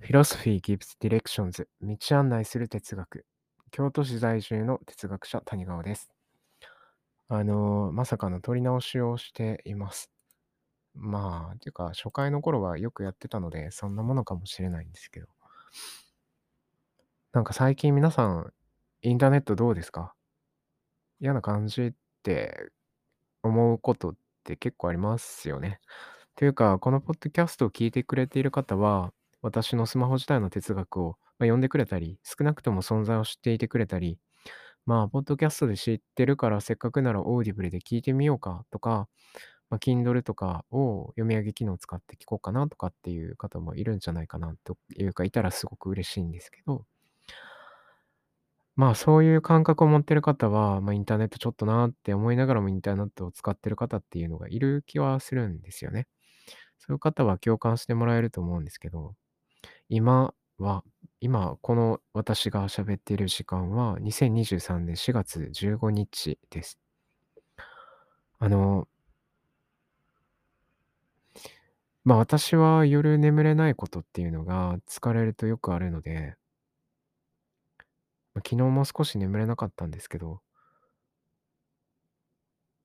Philosophy gives directions 道案内する哲学京都市在住の哲学者谷川です。あのまさかの撮り直しをしています。まあ、ていうか、初回の頃はよくやってたので、そんなものかもしれないんですけど。なんか最近皆さん、インターネットどうですか？嫌な感じって思うことって結構ありますよね。というか、このポッドキャストを聞いてくれている方は、私のスマホ時代の哲学を、まあ、読んでくれたり、少なくとも存在を知っていてくれたり、まあ、ポッドキャストで知ってるから、せっかくなら Audible で聞いてみようかとか、まあ、Kindle とかを読み上げ機能を使って聞こうかなとかっていう方もいるんじゃないかなというか、いたらすごく嬉しいんですけど、まあそういう感覚を持ってる方は、まあインターネットちょっとなって思いながらもインターネットを使ってる方っていうのがいる気はするんですよね。そういう方は共感してもらえると思うんですけど、今は、今この私が喋っている時間は2023年4月15日です。あの、まあ私は夜眠れないことっていうのが疲れるとよくあるので、昨日も少し眠れなかったんですけど、っ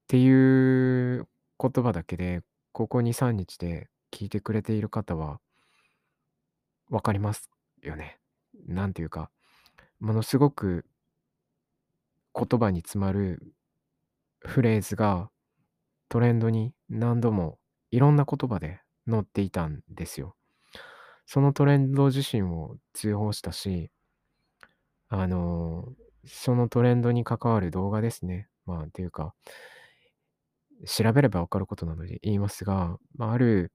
ていう言葉だけで、ここ2、3日で聞いてくれている方はわかりますよね。なんていうか、ものすごく言葉に詰まるフレーズがトレンドに何度もいろんな言葉で載っていたんですよ。そのトレンド自身を通報したし、あのそのトレンドに関わる動画ですね。まあ、っていうか、調べればわかることなので言いますが、まあ、ある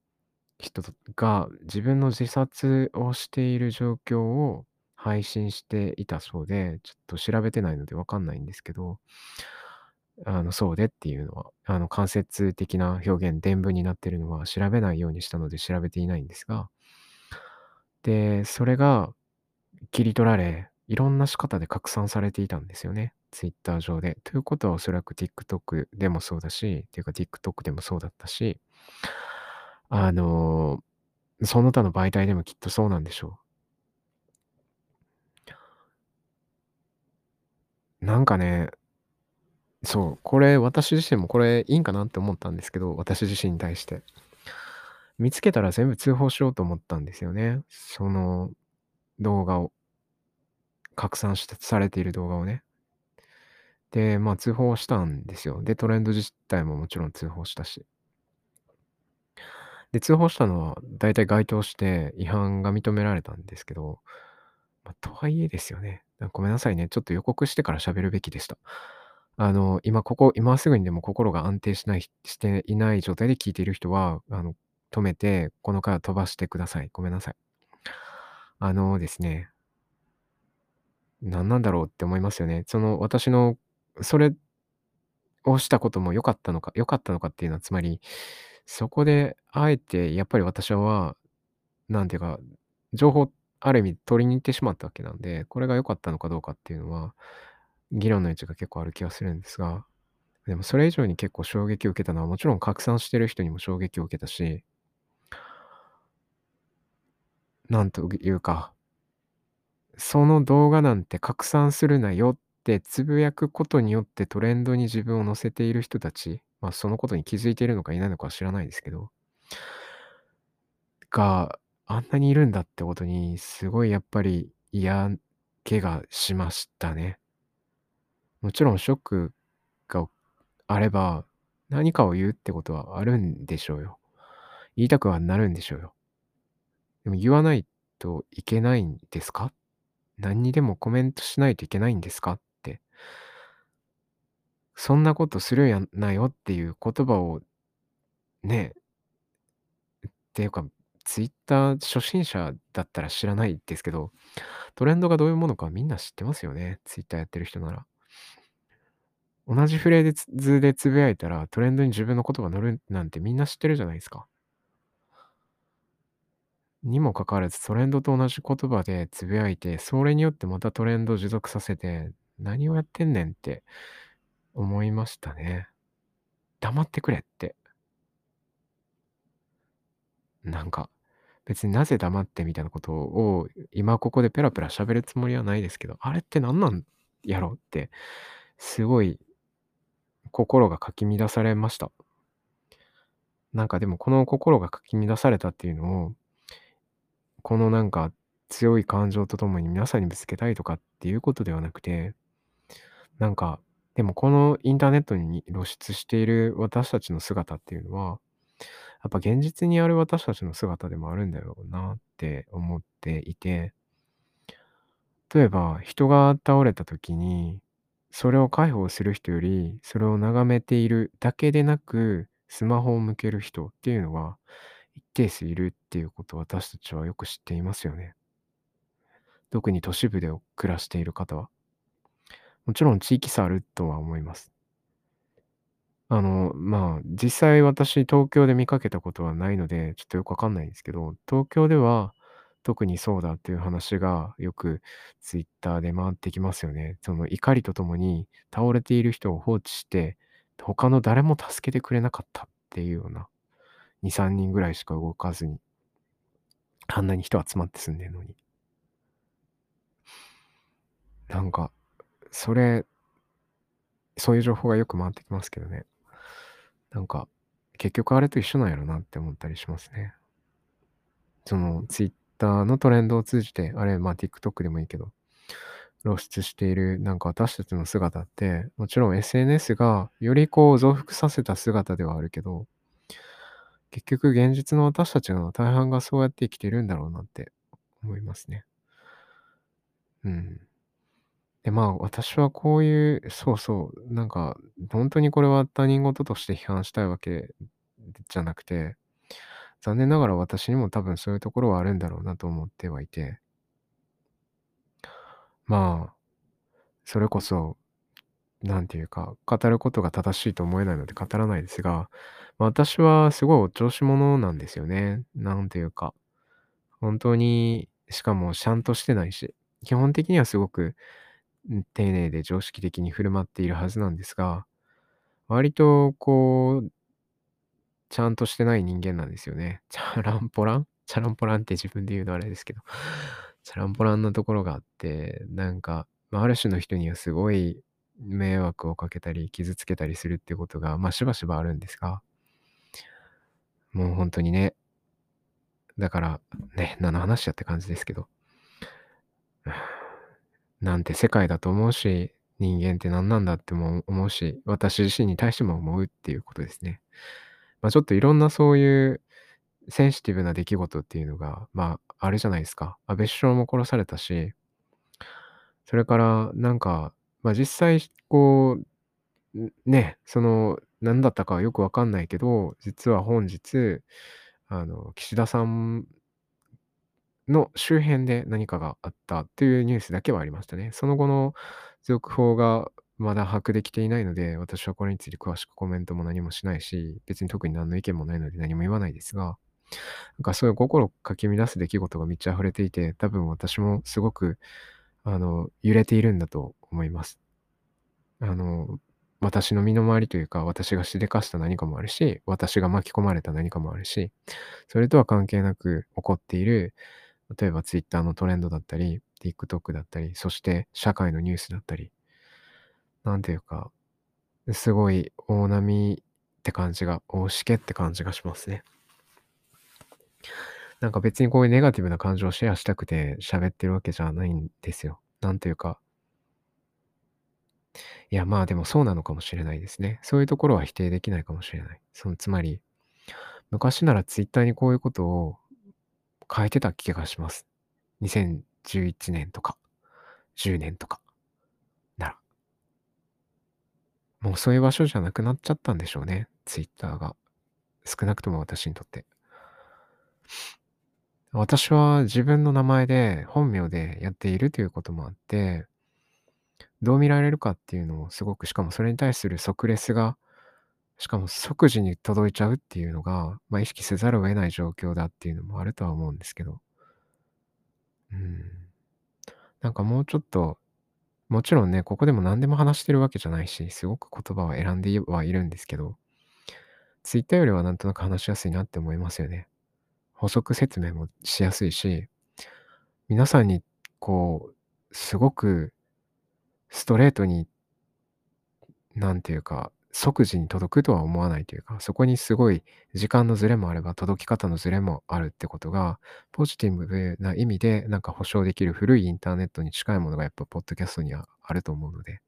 人が自分の自殺をしている状況を配信していたそうで、ちょっと調べてないのでわかんないんですけど、あの、そうでっていうのは、あの、間接的な表現、伝文になってるのは調べないようにしたので調べていないんですが、で、それが切り取られ、いろんな仕方で拡散されていたんですよね。Twitter 上で。ということはおそらく TikTok でもそうだし、っていうか TikTok でもそうだったし、あのその他の媒体でもきっとそうなんでしょう。なんかね、そう、これ私自身もこれいいんかなって思ったんですけど、私自身に対して。見つけたら全部通報しようと思ったんですよね。その動画を、拡散してされている動画をね。で、まあ通報したんですよ。で、トレンド自体ももちろん通報したし。で、通報したのは大体該当して違反が認められたんですけど、まあ、とはいえですよね。ごめんなさいね。ちょっと予告してから喋るべきでした。あの、今ここ、今すぐにでも心が安定しない、していない状態で聞いている人は、あの、止めて、この回を飛ばしてください。ごめんなさい。あのですね、何なんだろうって思いますよね。その、私の、それをしたことも良かったのか、良かったのかっていうのは、つまり、そこで、あえて、やっぱり私は、なんていうか、情報、ある意味取りに行ってしまったわけなんで、これが良かったのかどうかっていうのは、議論の余地が結構ある気がするんですが、でもそれ以上に結構衝撃を受けたのは、もちろん拡散してる人にも衝撃を受けたし、なんというか、その動画なんて拡散するなよってつぶやくことによってトレンドに自分を載せている人たち、まあそのことに気づいているのかいないのかは知らないですけど、があんなにいるんだってことに、すごいやっぱり嫌気がしましたね。もちろんショックがあれば、何かを言うってことはあるんでしょうよ。言いたくはなるんでしょうよ。でも言わないといけないんですか？何にでもコメントしないといけないんですか？って。そんなことするやなよっていう言葉をね、っていうか、ツイッター初心者だったら知らないですけど、トレンドがどういうものかみんな知ってますよね。ツイッターやってる人なら。同じフレーズでつぶやいたらトレンドに自分の言葉乗るなんてみんな知ってるじゃないですか。にもかかわらずトレンドと同じ言葉でつぶやいて、それによってまたトレンドを持続させて、何をやってんねんって思いましたね。黙ってくれって。なんか、別になぜ黙ってみたいなことを今ここでペラペラ喋るつもりはないですけど、あれって何なんやろって、すごい心がかき乱されました。なんかでもこの心がかき乱されたっていうのを、このなんか強い感情とともに皆さんにぶつけたいとかっていうことではなくて、なんか、でもこのインターネットに露出している私たちの姿っていうのは、やっぱ現実にある私たちの姿でもあるんだろうなって思っていて、例えば人が倒れた時に、それを介抱する人より、それを眺めているだけでなく、スマホを向ける人っていうのは一定数いるっていうことを私たちはよく知っていますよね。特に都市部で暮らしている方は。もちろん地域差あるとは思います。あの、まあ、実際私東京で見かけたことはないので、ちょっとよくわかんないんですけど、東京では特にそうだっていう話がよくツイッターで回ってきますよね。その怒りとともに倒れている人を放置して、他の誰も助けてくれなかったっていうような、2、3人ぐらいしか動かずに、あんなに人集まって住んでるのに。なんか、それ、そういう情報がよく回ってきますけどね。なんか、結局あれと一緒なんやろなって思ったりしますね。その、ツイッターのトレンドを通じて、あれ、まあ TikTok でもいいけど、露出しているなんか私たちの姿って、もちろん SNS がよりこう増幅させた姿ではあるけど、結局現実の私たちの大半がそうやって生きてるんだろうなって思いますね。うん。で、まあ、私はこういう、そうそう、なんか、本当にこれは他人事として批判したいわけじゃなくて、残念ながら私にも多分そういうところはあるんだろうなと思ってはいて、まあ、それこそ、なんていうか、語ることが正しいと思えないので語らないですが、私はすごいお調子者なんですよね。なんていうか、本当に、しかもちゃんとしてないし、基本的にはすごく、丁寧で常識的に振る舞っているはずなんですが、割とこう、ちゃんとしてない人間なんですよね。チャランポラン？チャランポランって自分で言うのあれですけど、チャランポランなところがあって、なんか、あ、る種の人にはすごい迷惑をかけたり、傷つけたりするってことが、まあ、しばしばあるんですが、もう本当にね、だから、ね、何の話やって感じですけど、なんて世界だと思うし、人間って何なんだっても思うし、私自身に対しても思うっていうことですね。まあ、ちょっといろんなそういうセンシティブな出来事っていうのが、まあ、あるじゃないですか。安倍首相も殺されたし、それからなんか、まあ、実際こう、ね、その、何だったかはよくわかんないけど、実は本日、あの、岸田さんの周辺で何かがあったというニュースだけはありましたね。その後の続報がまだ把握できていないので、私はこれについて詳しくコメントも何もしないし、別に特に何の意見もないので何も言わないですが、なんかそういう心をかき乱す出来事が満ち溢れていて、多分私もすごく、あの、揺れているんだと思います。あの、私の身の回りというか、私がしでかした何かもあるし、私が巻き込まれた何かもあるし、それとは関係なく起こっている例えば Twitter のトレンドだったり、TikTok だったり、そして社会のニュースだったり、なんていうか、すごい大波って感じが、大しけって感じがしますね。なんか別にこういうネガティブな感情をシェアしたくて喋ってるわけじゃないんですよ。なんというか。いや、まあでもそうなのかもしれないですね。そういうところは否定できないかもしれない。そのつまり、昔なら Twitter にこういうことを変えてた気がします。2011年とか、10年とか、なら。もうそういう場所じゃなくなっちゃったんでしょうね、ツイッターが。少なくとも私にとって。私は自分の名前で本名でやっているということもあって、どう見られるかっていうのをすごく、しかもそれに対する即レスがしかも即時に届いちゃうっていうのが、まあ、意識せざるを得ない状況だっていうのもあるとは思うんですけど。うん。なんかもうちょっと、もちろんね、ここでも何でも話してるわけじゃないし、すごく言葉は選んではいるんですけど、Twitter よりはなんとなく話しやすいなって思いますよね。補足説明もしやすいし、皆さんにこう、すごくストレートに、なんていうか、即時に届くとは思わないというか、そこにすごい時間のずれもあれば、届き方のずれもあるってことが、ポジティブな意味でなんか保証できる古いインターネットに近いものがやっぱポッドキャストにはあると思うので。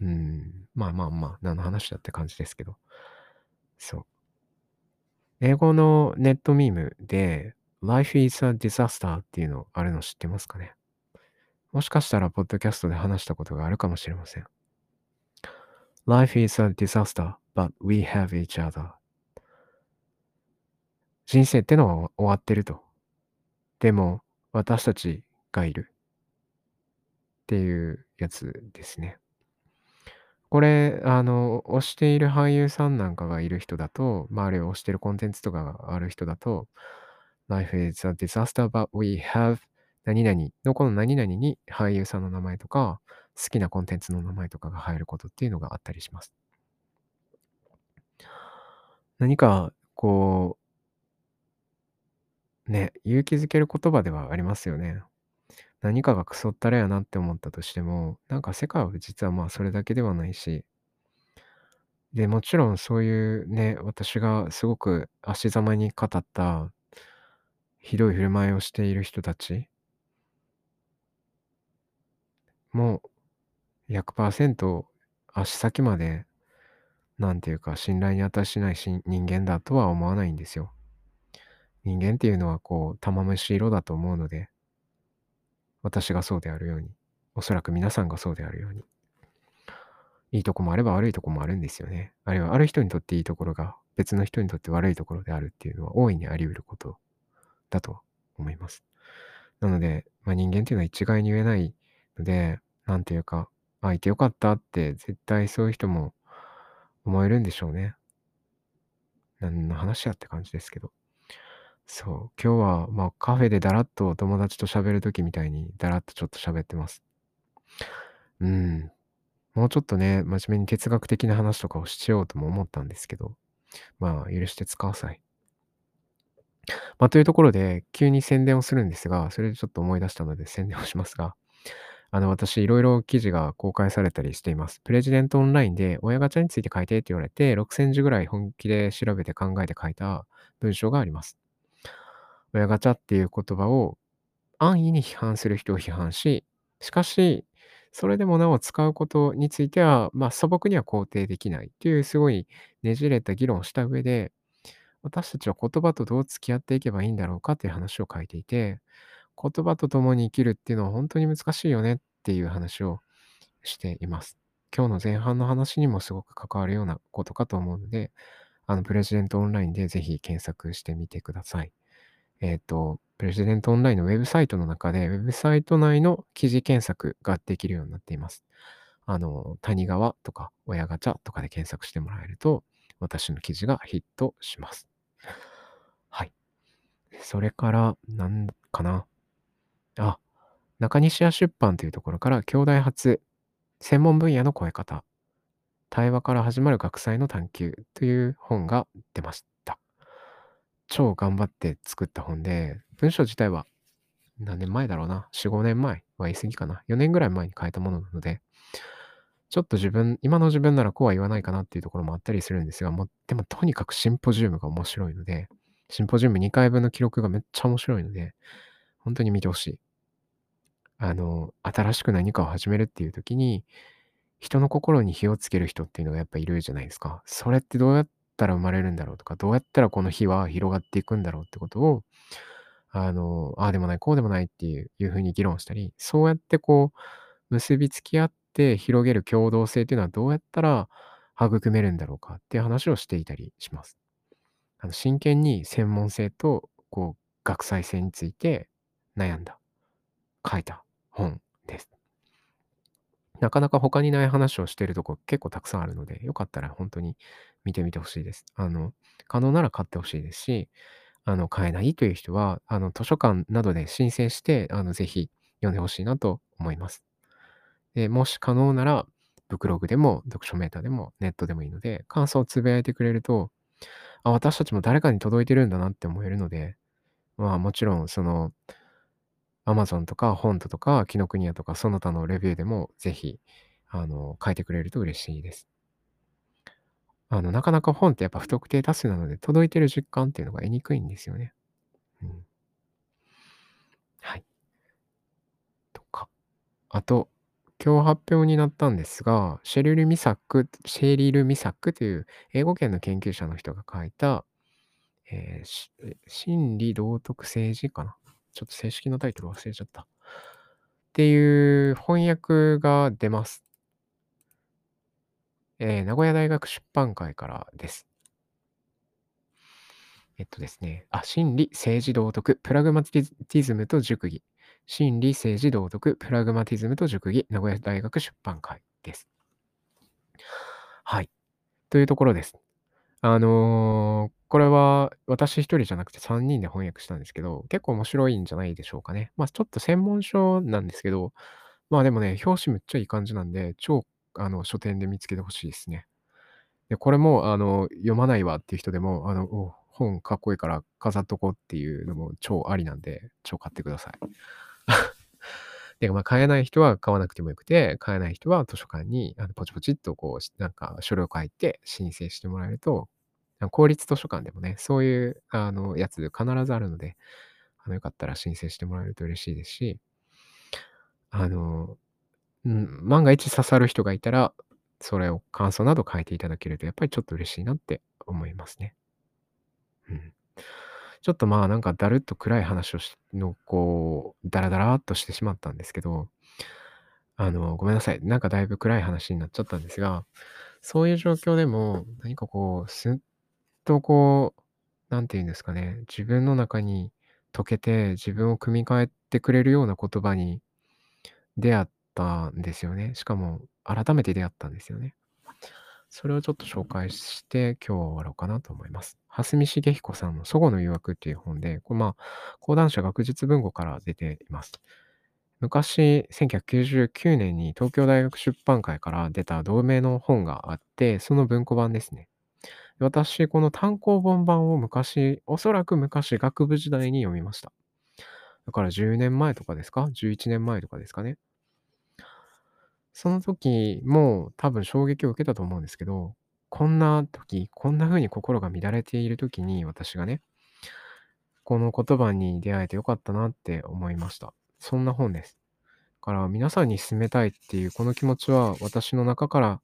うん、まあまあまあ、何の話だって感じですけど。そう。英語のネットミームで、Life is a disaster っていうのあるの知ってますかね？もしかしたら、ポッドキャストで話したことがあるかもしれません。Life is a disaster, but we have each other. 人生ってのは終わってると。でも、私たちがいる。っていうやつですね。これ、あの、推している俳優さんなんかがいる人だと、まあ、あるいは推しているコンテンツとかがある人だと、Life is a disaster, but we have 何々のこの何々に俳優さんの名前とか、好きなコンテンツの名前とかが入ることっていうのがあったりします。何か、こう、ね、勇気づける言葉ではありますよね。何かがクソったれやなって思ったとしても、なんか世界は実はまあそれだけではないし、で、もちろんそういうね、私がすごく足ざまに語ったひどい振る舞いをしている人たちもう100%足先まで、なんていうか信頼に値しないし人間だとは思わないんですよ。人間っていうのはこう玉虫色だと思うので、私がそうであるように、おそらく皆さんがそうであるように。いいとこもあれば悪いとこもあるんですよね。あるいはある人にとっていいところが別の人にとって悪いところであるっていうのは大いにあり得ることだと思います。なので、まあ、人間っていうのは一概に言えないので、なんていうか、あ、いてよかったって絶対そういう人も思えるんでしょうね。何の話やって感じですけど。そう。今日は、まあ、カフェでだらっと友達と喋るときみたいにだらっとちょっと喋ってます。うん。もうちょっとね、真面目に哲学的な話とかをしようとも思ったんですけど、まあ、許してください。まあ、というところで、急に宣伝をするんですが、それでちょっと思い出したので宣伝をしますが、あの、私、いろいろ記事が公開されたりしています。プレジデントオンラインで親ガチャについて書いてって言われて、6000字ぐらい本気で調べて考えて書いた文章があります。親ガチャっていう言葉を安易に批判する人を批判し、しかし、それでもなお使うことについては、まあ、素朴には肯定できないというすごいねじれた議論をした上で、私たちは言葉とどう付き合っていけばいいんだろうかという話を書いていて、言葉と共に生きるっていうのは本当に難しいよねっていう話をしています。今日の前半の話にもすごく関わるようなことかと思うので、あの、プレジデントオンラインでぜひ検索してみてください。えっ、と、プレジデントオンラインのウェブサイトの中で、ウェブサイト内の記事検索ができるようになっています。あの、谷川とか親ガチャとかで検索してもらえると、私の記事がヒットします。はい。それから、なんかな。あ、中西屋出版というところから、兄弟発、専門分野の声方、対話から始まる学祭の探求という本が出ました。超頑張って作った本で、文章自体は何年前だろうな？4、5年前？は言い過ぎかな？4年ぐらい前に書いたものなので、ちょっと自分、今の自分ならこうは言わないかなっていうところもあったりするんですが、もうでもとにかくシンポジウムが面白いので、シンポジウム2回分の記録がめっちゃ面白いので、本当に見てほしい。あの、新しく何かを始めるっていう時に、人の心に火をつける人っていうのがやっぱいるじゃないですか。それってどうやったら生まれるんだろうとか、どうやったらこの火は広がっていくんだろうってことを、あの、ああでもない、こうでもないっていういうふうに議論したり、そうやってこう、結びつき合って広げる共同性っていうのはどうやったら育めるんだろうかっていう話をしていたりします。あの真剣に専門性とこう学際性について悩んだ、書いた本です。なかなか他にない話をしてるとこ結構たくさんあるので、よかったら本当に見てみてほしいです。あの、可能なら買ってほしいですし、あの、買えないという人は、あの、図書館などで申請して、あの、ぜひ読んでほしいなと思います。で、もし可能なら、ブクログでも読書メーターでもネットでもいいので、感想をつぶやいてくれると、あ、私たちも誰かに届いてるんだなって思えるので、まあもちろんその、Amazon とか本とか紀ノ国屋とかその他のレビューでもぜひ、あの、書いてくれると嬉しいです。あの、なかなか本ってやっぱ不特定多数なので、届いてる実感っていうのが得にくいんですよね。うん。はい。とか。あと、今日発表になったんですが、シェリル・ミサックシェリル・ミサックという英語圏の研究者の人が書いた、えー心理道徳政治かな？ちょっと正式なタイトル忘れちゃった。っていう翻訳が出ます。えー名古屋大学出版会からです。えっとですね。あ、心理、政治道徳、プラグマティズムと熟議。心理、政治道徳、プラグマティズムと熟議。名古屋大学出版会です。はい。というところです。あのーこれは私一人じゃなくて3人で翻訳したんですけど、結構面白いんじゃないでしょうかね。まあちょっと専門書なんですけど、まあでもね、表紙めっちゃいい感じなんで、超あの書店で見つけてほしいですね。で、これもあの読まないわっていう人でも、あの、本かっこいいから飾っとこうっていうのも超ありなんで、超買ってください。で、まあ、買えない人は買わなくてもよくて、買えない人は図書館にあのポチポチっとこう、なんか書類を書いて申請してもらえると、公立図書館でもね、そういうあのやつ必ずあるので、あのよかったら申請してもらえると嬉しいですし、あの、うん、万が一刺さる人がいたら、それを感想など書いていただけると、やっぱりちょっと嬉しいなって思いますね。うん。ちょっとまあなんかだるっと暗い話をしの、こう、ダラダラっとしてしまったんですけど、あの、ごめんなさい。なんかだいぶ暗い話になっちゃったんですが、そういう状況でも、何かこう、すっとこう、なんて言うんですかね、自分の中に溶けて、自分を組み替えてくれるような言葉に出会ったんですよね。しかも、改めて出会ったんですよね。それをちょっと紹介して、今日は終わろうかなと思います。蓮見茂彦さんの祖母の誘惑っていう本で、これまあ、講談社学術文庫から出ています。昔、1999年に東京大学出版会から出た同名の本があって、その文庫版ですね。私、この単行本版を昔、おそらく昔学部時代に読みました。だから10年前とかですか ?11 年前とかですかね？その時も多分衝撃を受けたと思うんですけど、こんな時、こんな風に心が乱れている時に私がね、この言葉に出会えてよかったなって思いました。そんな本です。だから皆さんに勧めたいっていうこの気持ちは私の中から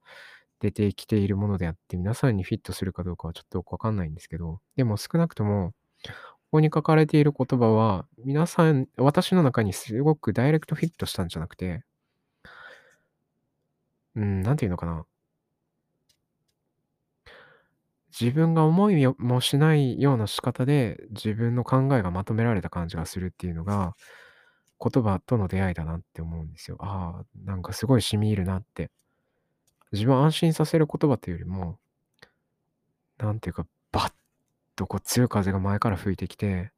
出てきているものであって、皆さんにフィットするかどうかはちょっとよくわかんないんですけど、でも少なくとも、ここに書かれている言葉は、皆さん、私の中にすごくダイレクトフィットしたんじゃなくて、うん、なんていうのかな。自分が思いもしないような仕方で、自分の考えがまとめられた感じがするっていうのが、言葉との出会いだなって思うんですよ。ああ、なんかすごい染み入るなって。自分を安心させる言葉っていうよりも、なんていうか、バッとこう強い風が前から吹いてきて、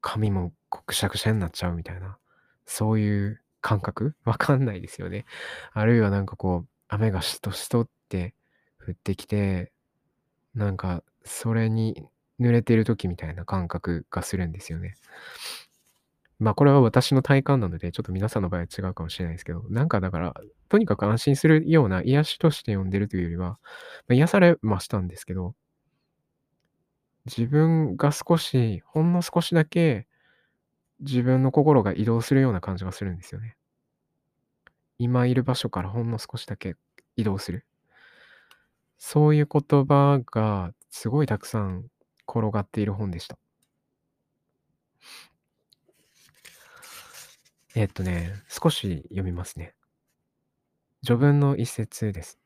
髪もくしゃくしゃになっちゃうみたいな、そういう感覚？わかんないですよね。あるいはなんかこう、雨がしとしとって降ってきて、なんかそれに濡れてる時みたいな感覚がするんですよね。まあこれは私の体感なので、ちょっと皆さんの場合は違うかもしれないですけど、なんかだから、とにかく安心するような癒しとして読んでるというよりは、まあ、癒されましたんですけど、自分が少し、ほんの少しだけ自分の心が移動するような感じがするんですよね。今いる場所からほんの少しだけ移動する。そういう言葉がすごいたくさん転がっている本でした。えっとね、少し読みますね。序文の一節です。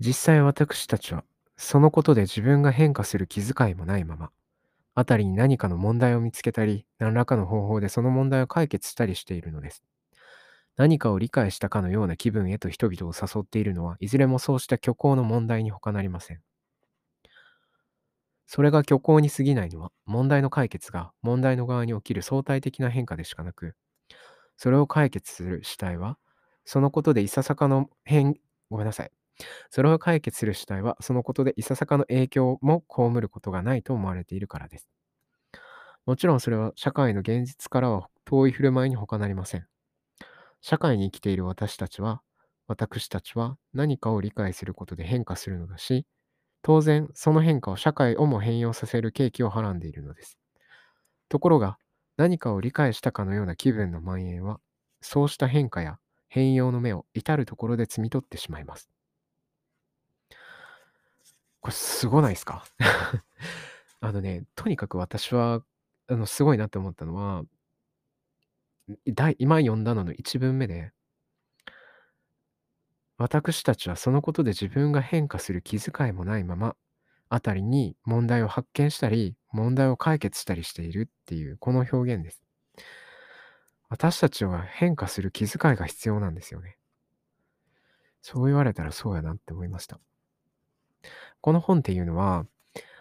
実際私たちは、そのことで自分が変化する気遣いもないまま、あたりに何かの問題を見つけたり、何らかの方法でその問題を解決したりしているのです。何かを理解したかのような気分へと人々を誘っているのは、いずれもそうした虚構の問題に他なりません。それが虚構に過ぎないのは、問題の解決が問題の側に起きる相対的な変化でしかなく、それを解決する主体は、そのことでいささかの変、ごめんなさい。それを解決する主体は、そのことでいささかの影響も被ることがないと思われているからです。もちろんそれは社会の現実からは遠い振る舞いに他なりません。社会に生きている私たちは、私たちは何かを理解することで変化するのだし、当然その変化を社会をも変容させる契機をはらんでいるのです。ところが、何かを理解したかのような気分の蔓延は、そうした変化や変容の目を至るところで摘み取ってしまいます。これすごないですか？あのね、とにかく私は、あの、すごいなって思ったのは、第今読んだのの一文目で、私たちはそのことで自分が変化する気遣いもないまま、あたりに問題を発見したり、問題を解決したりしているっていう、この表現です。私たちは変化する気遣いが必要なんですよね。そう言われたらそうやなって思いました。この本っていうのは、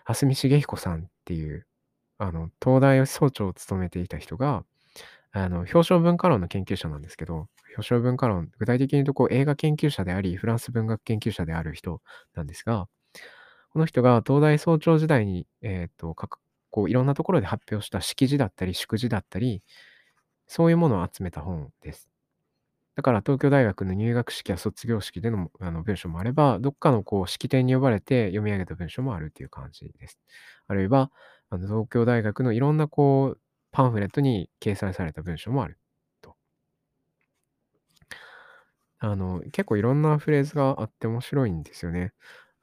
蓮見茂彦さんっていう、あの、東大総長を務めていた人が、あの、表彰文化論の研究者なんですけど、表彰文化論、具体的に言うとこう映画研究者であり、フランス文学研究者である人なんですが、この人が東大総長時代に、えっ、と、こういろんなところで発表した式辞だったり、祝辞だったり、そういうものを集めた本です。だから東京大学の入学式や卒業式でのあの文章もあれば、どっかのこう式典に呼ばれて読み上げた文章もあるっていう感じです。あるいは、あの東京大学のいろんなこうパンフレットに掲載された文章もあると。あの、結構いろんなフレーズがあって面白いんですよね。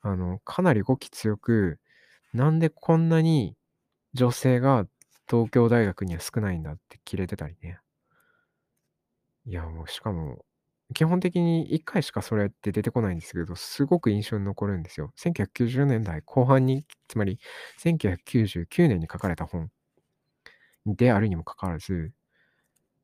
あの、かなり語気強く、なんでこんなに女性が東京大学には少ないんだって切れてたりね。いや、もうしかも、基本的に1回しかそれって出てこないんですけど、すごく印象に残るんですよ。1990年代後半に、つまり1999年に書かれた本であるにもかかわらず、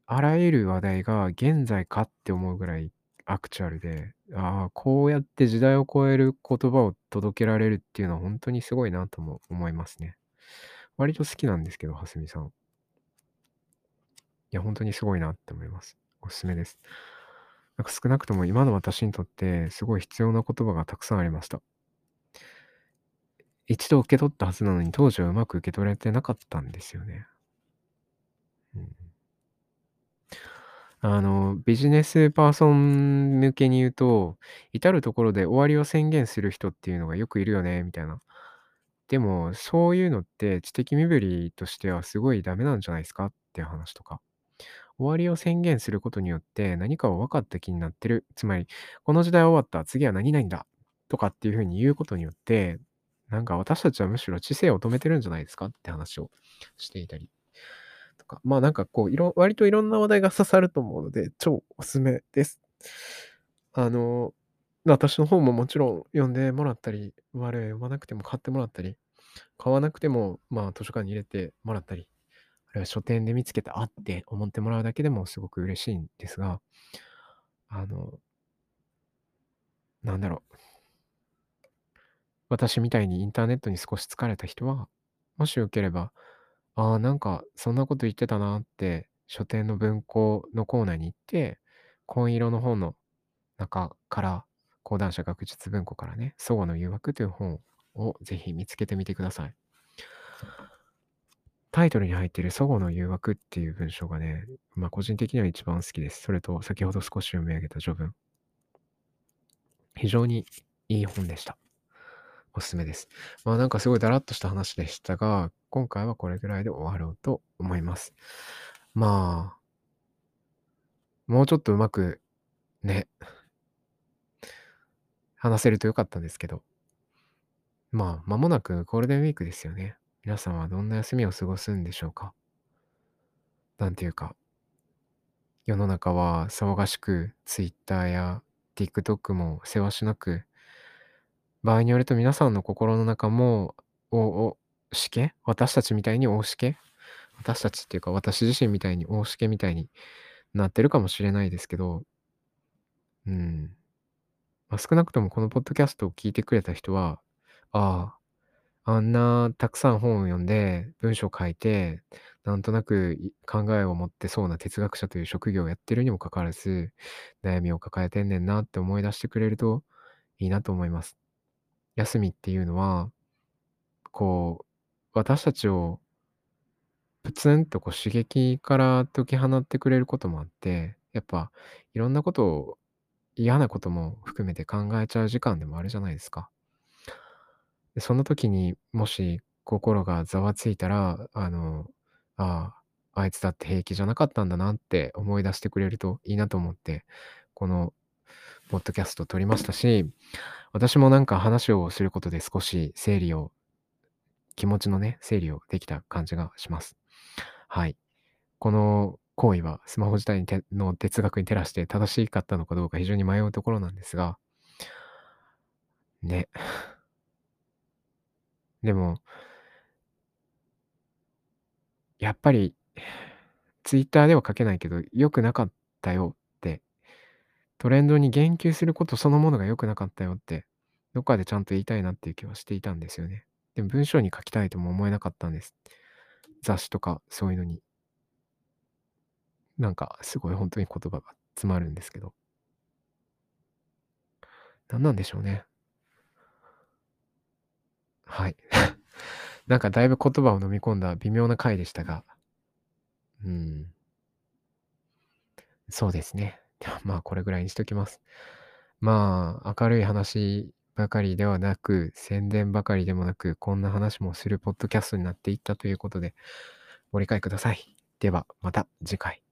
あらゆる話題が現在かって思うぐらいアクチュアルで、ああ、こうやって時代を超える言葉を届けられるっていうのは本当にすごいなとも思いますね。割と好きなんですけど、蓮見さん。いや、本当にすごいなって思います。おすすめです。なんか少なくとも今の私にとってすごい必要な言葉がたくさんありました。一度受け取ったはずなのに当時はうまく受け取れてなかったんですよね。うん、あの、ビジネスパーソン向けに言うと、至るところで終わりを宣言する人っていうのがよくいるよね、みたいな。でも、そういうのって知的身振りとしてはすごいダメなんじゃないですかっていう話とか。終わりを宣言することによって何かを分かった気になってる。つまり、この時代は終わった、次は何々だとかっていうふうに言うことによって、なんか私たちはむしろ知性を止めてるんじゃないですかって話をしていたりとか。まあなんかこう、いろ、割といろんな話題が刺さると思うので、超おすすめです。あの、私の本ももちろん読んでもらったり、我々読まなくても買ってもらったり、買わなくても、まあ図書館に入れてもらったり、あるいは書店で見つけたあって思ってもらうだけでもすごく嬉しいんですが、あの、なんだろう。私みたいにインターネットに少し疲れた人は、もしよければ、ああ、なんかそんなこと言ってたなって書店の文庫のコーナーに行って、紺色の本の中から講談社学術文庫からね、祖母の誘惑という本をぜひ見つけてみてください。タイトルに入っている祖母の誘惑っていう文章がね、まあ個人的には一番好きです。それと先ほど少し読み上げた序文。非常にいい本でした。おすすめです。まあなんかすごいだらっとした話でしたが、今回はこれぐらいで終わろうと思います。まあ、もうちょっとうまくね、話せるとよかったんですけど、まあ、間もなくゴールデンウィークですよね。皆さんはどんな休みを過ごすんでしょうか？なんていうか、世の中は騒がしく、Twitter や TikTok もせわしなく、場合によると皆さんの心の中も、お、お、しけ？私たちみたいに大しけ？私たちっていうか私自身みたいに大しけ？みたいになってるかもしれないですけど、うん。まあ、少なくともこのポッドキャストを聞いてくれた人は、ああ、あんなたくさん本を読んで、文章を書いて、なんとなく考えを持ってそうな哲学者という職業をやってるにもかかわらず、悩みを抱えてんねんなって思い出してくれるといいなと思います。休みっていうのは、こう、私たちをプツンとこう刺激から解き放ってくれることもあって、やっぱいろんなことを、嫌なことも含めて考えちゃう時間でもあるじゃないですか。で、その時にもし心がざわついたら、あの、ああ、あいつだって平気じゃなかったんだなって思い出してくれるといいなと思って、このポッドキャスト撮りましたし、私もなんか話をすることで少し整理を気持ちのね、整理をできた感じがします。はい。この行為はスマホ自体にの哲学に照らして正しかったのかどうか非常に迷うところなんですが、ね。でも、やっぱり、ツイッターでは書けないけど、良くなかったよ、トレンドに言及することそのものが良くなかったよって、どっかでちゃんと言いたいなっていう気はしていたんですよね。でも文章に書きたいとも思えなかったんです。雑誌とかそういうのに。なんかすごい本当に言葉が詰まるんですけど。何なんでしょうね。はい。なんかだいぶ言葉を飲み込んだ微妙な回でしたが、うん、そうですね。まあこれぐらいにしときます。まあ明るい話ばかりではなく、宣伝ばかりでもなく、こんな話もするポッドキャストになっていったということで、ご理解ください。ではまた次回。